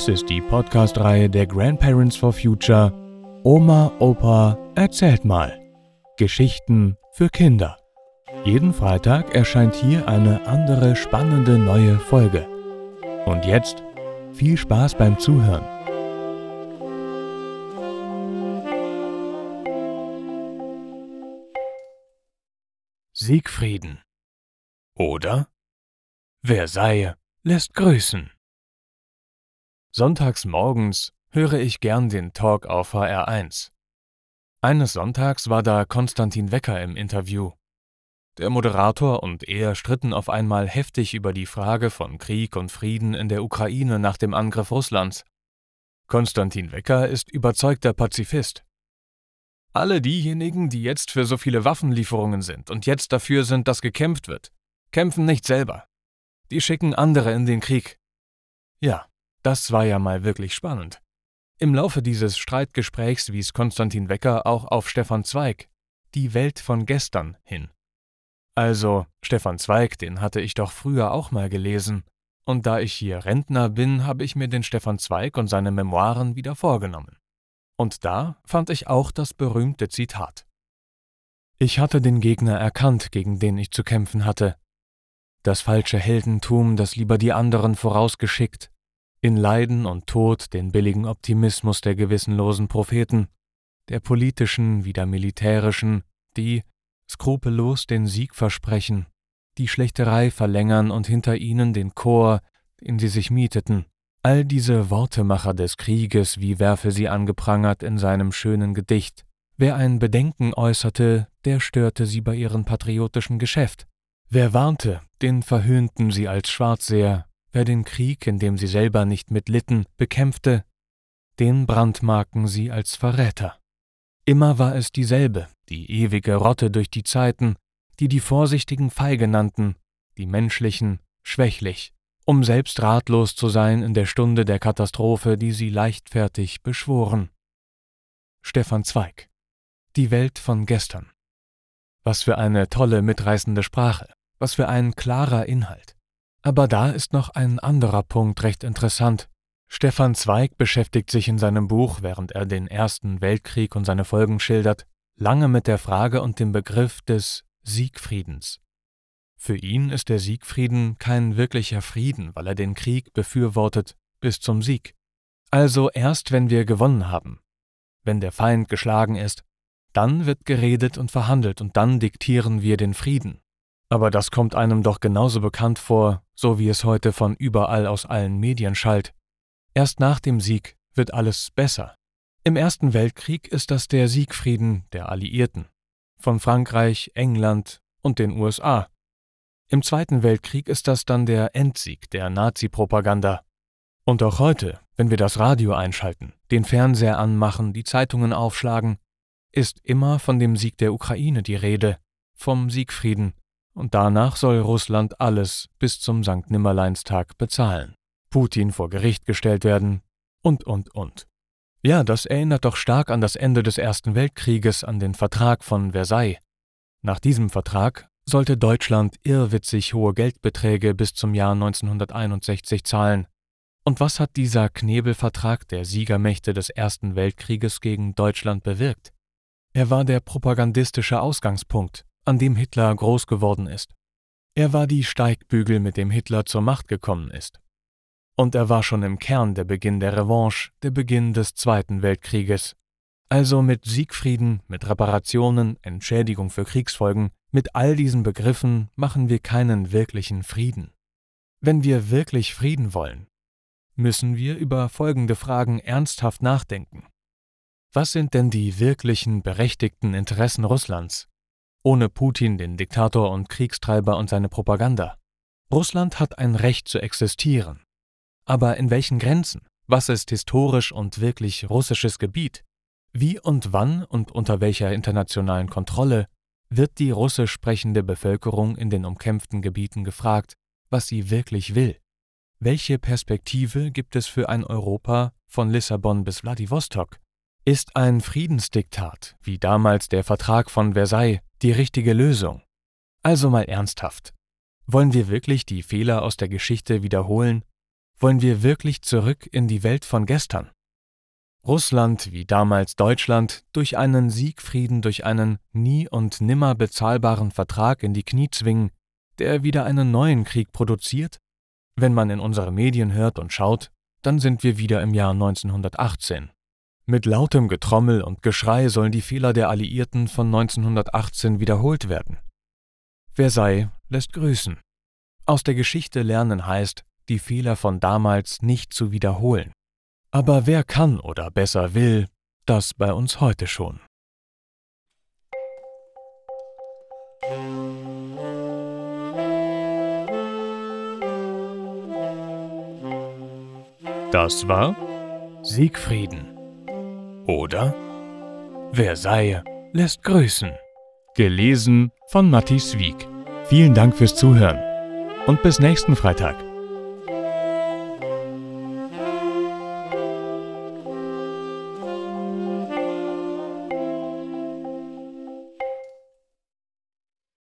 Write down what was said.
Dies ist die Podcast-Reihe der Grandparents for Future Oma, Opa, erzählt mal. Geschichten für Kinder. Jeden Freitag erscheint hier eine andere spannende neue Folge. Und jetzt viel Spaß beim Zuhören. Siegfrieden. Oder Versailles lässt grüßen. Sonntags morgens höre ich gern den Talk auf HR1. Eines Sonntags war da Konstantin Wecker im Interview. Der Moderator und er stritten auf einmal heftig über die Frage von Krieg und Frieden in der Ukraine nach dem Angriff Russlands. Konstantin Wecker ist überzeugter Pazifist. Alle diejenigen, die jetzt für so viele Waffenlieferungen sind und jetzt dafür sind, dass gekämpft wird, kämpfen nicht selber. Die schicken andere in den Krieg. Ja, das war ja mal wirklich spannend. Im Laufe dieses Streitgesprächs wies Konstantin Wecker auch auf Stefan Zweig, die Welt von gestern, hin. Also, Stefan Zweig, den hatte ich doch früher auch mal gelesen, und da ich hier Rentner bin, habe ich mir den Stefan Zweig und seine Memoiren wieder vorgenommen. Und da fand ich auch das berühmte Zitat. Ich hatte den Gegner erkannt, gegen den ich zu kämpfen hatte. Das falsche Heldentum, das lieber die anderen vorausgeschickt, in Leiden und Tod den billigen Optimismus der gewissenlosen Propheten, der politischen wie der militärischen, die skrupellos den Sieg versprechen, die Schlächterei verlängern und hinter ihnen den Chor, den sie sich mieteten. All diese Wortemacher des Krieges, wie Werfe sie angeprangert in seinem schönen Gedicht. Wer ein Bedenken äußerte, der störte sie bei ihrem patriotischen Geschäft. Wer warnte, den verhöhnten sie als Schwarzseher, Wer den Krieg, in dem sie selber nicht mitlitten, bekämpfte, den brandmarken sie als Verräter. Immer war es dieselbe, die ewige Rotte durch die Zeiten, die die Vorsichtigen feige nannten, die menschlichen schwächlich, um selbst ratlos zu sein in der Stunde der Katastrophe, die sie leichtfertig beschworen. Stefan Zweig Die Welt von gestern. Was für eine tolle, mitreißende Sprache, was für ein klarer Inhalt. Aber da ist noch ein anderer Punkt recht interessant. Stefan Zweig beschäftigt sich in seinem Buch, während er den Ersten Weltkrieg und seine Folgen schildert, lange mit der Frage und dem Begriff des Siegfriedens. Für ihn ist der Siegfrieden kein wirklicher Frieden, weil er den Krieg befürwortet bis zum Sieg. Also erst wenn wir gewonnen haben, wenn der Feind geschlagen ist, dann wird geredet und verhandelt und dann diktieren wir den Frieden. Aber das kommt einem doch genauso bekannt vor, so wie es heute von überall aus allen Medien schallt. Erst nach dem Sieg wird alles besser. Im Ersten Weltkrieg ist das der Siegfrieden der Alliierten, von Frankreich, England und den USA. Im Zweiten Weltkrieg ist das dann der Endsieg der Nazi-Propaganda. Und auch heute, wenn wir das Radio einschalten, den Fernseher anmachen, die Zeitungen aufschlagen, ist immer von dem Sieg der Ukraine die Rede, vom Siegfrieden, und danach soll Russland alles bis zum Sankt Nimmerleinstag bezahlen, Putin vor Gericht gestellt werden und, und, und. Ja, das erinnert doch stark an das Ende des Ersten Weltkrieges, an den Vertrag von Versailles. Nach diesem Vertrag sollte Deutschland irrwitzig hohe Geldbeträge bis zum Jahr 1961 zahlen. Und was hat dieser Knebelvertrag der Siegermächte des Ersten Weltkrieges gegen Deutschland bewirkt? Er war der propagandistische Ausgangspunkt, an dem Hitler groß geworden ist. Er war die Steigbügel, mit dem Hitler zur Macht gekommen ist. Und er war schon im Kern der Beginn der Revanche, der Beginn des Zweiten Weltkrieges. Also mit Siegfrieden, mit Reparationen, Entschädigung für Kriegsfolgen, mit all diesen Begriffen machen wir keinen wirklichen Frieden. Wenn wir wirklich Frieden wollen, müssen wir über folgende Fragen ernsthaft nachdenken. Was sind denn die wirklichen berechtigten Interessen Russlands? Ohne Putin, den Diktator und Kriegstreiber und seine Propaganda. Russland hat ein Recht zu existieren. Aber in welchen Grenzen? Was ist historisch und wirklich russisches Gebiet? Wie und wann und unter welcher internationalen Kontrolle wird die russisch sprechende Bevölkerung in den umkämpften Gebieten gefragt, was sie wirklich will? Welche Perspektive gibt es für ein Europa von Lissabon bis Wladiwostok? Ist ein Friedensdiktat, wie damals der Vertrag von Versailles, die richtige Lösung? Also mal ernsthaft. Wollen wir wirklich die Fehler aus der Geschichte wiederholen? Wollen wir wirklich zurück in die Welt von gestern? Russland, wie damals Deutschland, durch einen Siegfrieden, durch einen nie und nimmer bezahlbaren Vertrag in die Knie zwingen, der wieder einen neuen Krieg produziert? Wenn man in unsere Medien hört und schaut, dann sind wir wieder im Jahr 1918. Mit lautem Getrommel und Geschrei sollen die Fehler der Alliierten von 1918 wiederholt werden. Wer sei, lässt grüßen. Aus der Geschichte lernen heißt, die Fehler von damals nicht zu wiederholen. Aber wer kann oder besser will, das bei uns heute schon. Das war Siegfrieden. Oder Versailles lässt grüßen. Gelesen von Matti Wieg. Vielen Dank fürs Zuhören und bis nächsten Freitag.